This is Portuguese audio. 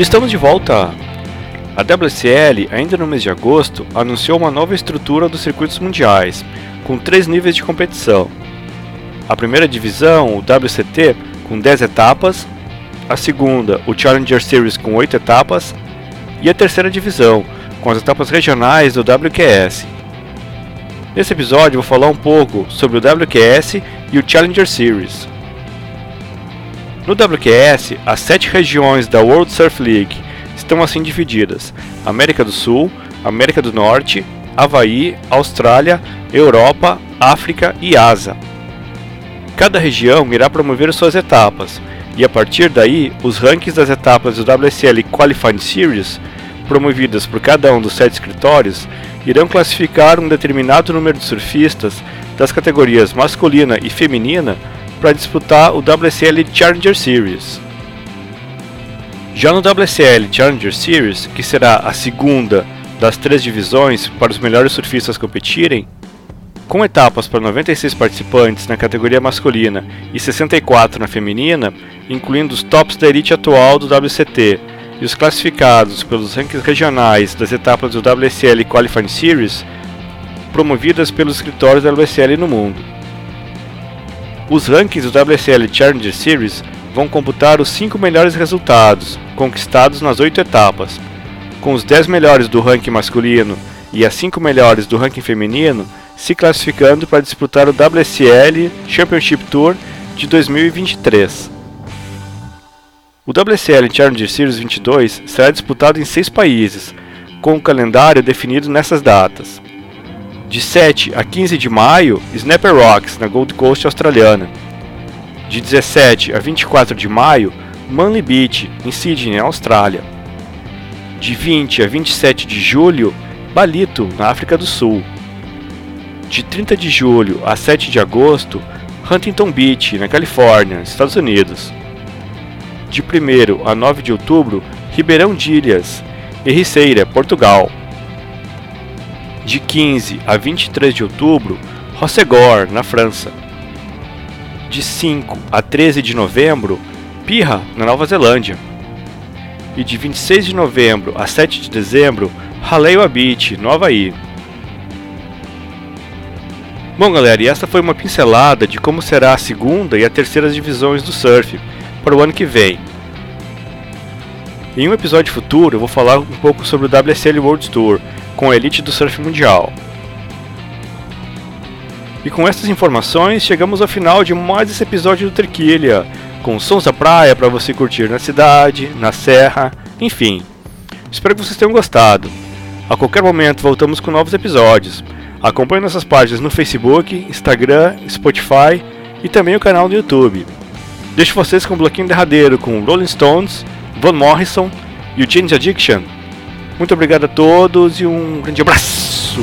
Estamos de volta! A WSL, ainda no mês de agosto, anunciou uma nova estrutura dos circuitos mundiais, com três níveis de competição. A primeira divisão, o WCT, com 10 etapas, a segunda, o Challenger Series, com 8 etapas, e a terceira divisão, com as etapas regionais do WQS. Nesse episódio vou falar um pouco sobre o WQS e o Challenger Series. No WQS, as sete regiões da World Surf League estão assim divididas: América do Sul, América do Norte, Havaí, Austrália, Europa, África e Ásia. Cada região irá promover suas etapas, e a partir daí, os rankings das etapas do WSL Qualifying Series, promovidas por cada um dos sete escritórios, irão classificar um determinado número de surfistas das categorias masculina e feminina para disputar o WSL Challenger Series. Já no WSL Challenger Series, que será a segunda das três divisões para os melhores surfistas competirem, com etapas para 96 participantes na categoria masculina e 64 na feminina, incluindo os tops da elite atual do WCT e os classificados pelos rankings regionais das etapas do WSL Qualifying Series, promovidas pelos escritórios da WSL no mundo. Os rankings do WSL Challenger Series vão computar os 5 melhores resultados conquistados nas 8 etapas, com os 10 melhores do ranking masculino e as 5 melhores do ranking feminino se classificando para disputar o WSL Championship Tour de 2023. O WSL Challenger Series 22 será disputado em seis países, com o calendário definido nessas datas. De 7 a 15 de maio, Snapper Rocks, na Gold Coast australiana. De 17 a 24 de maio, Manly Beach, em Sydney, Austrália. De 20 a 27 de julho, Balito, na África do Sul. De 30 de julho a 7 de agosto, Huntington Beach, na Califórnia, Estados Unidos. De 1 a 9 de outubro, Ribeirão de Ilhas, Ericeira, Portugal de 15 a 23 de outubro, Rossegor, na França. De 5 a 13 de novembro, Pirra, na Nova Zelândia. E de 26 de novembro a 7 de dezembro, Haleua Beach, no Havaí. Bom, galera, e essa foi uma pincelada de como será a segunda e a terceira divisões do surf para o ano que vem. Em um episódio futuro, eu vou falar um pouco sobre o WSL World Tour com a elite do surf mundial. E com essas informações, chegamos ao final de mais esse episódio do Terquilha, com sons da praia para você curtir na cidade, na serra, enfim. Espero que vocês tenham gostado. A qualquer momento voltamos com novos episódios. Acompanhe nossas páginas no Facebook, Instagram, Spotify e também o canal no YouTube. Deixo vocês com um bloquinho derradeiro com Rolling Stones, Van Morrison e o James Addiction. Muito obrigado a todos e um grande abraço!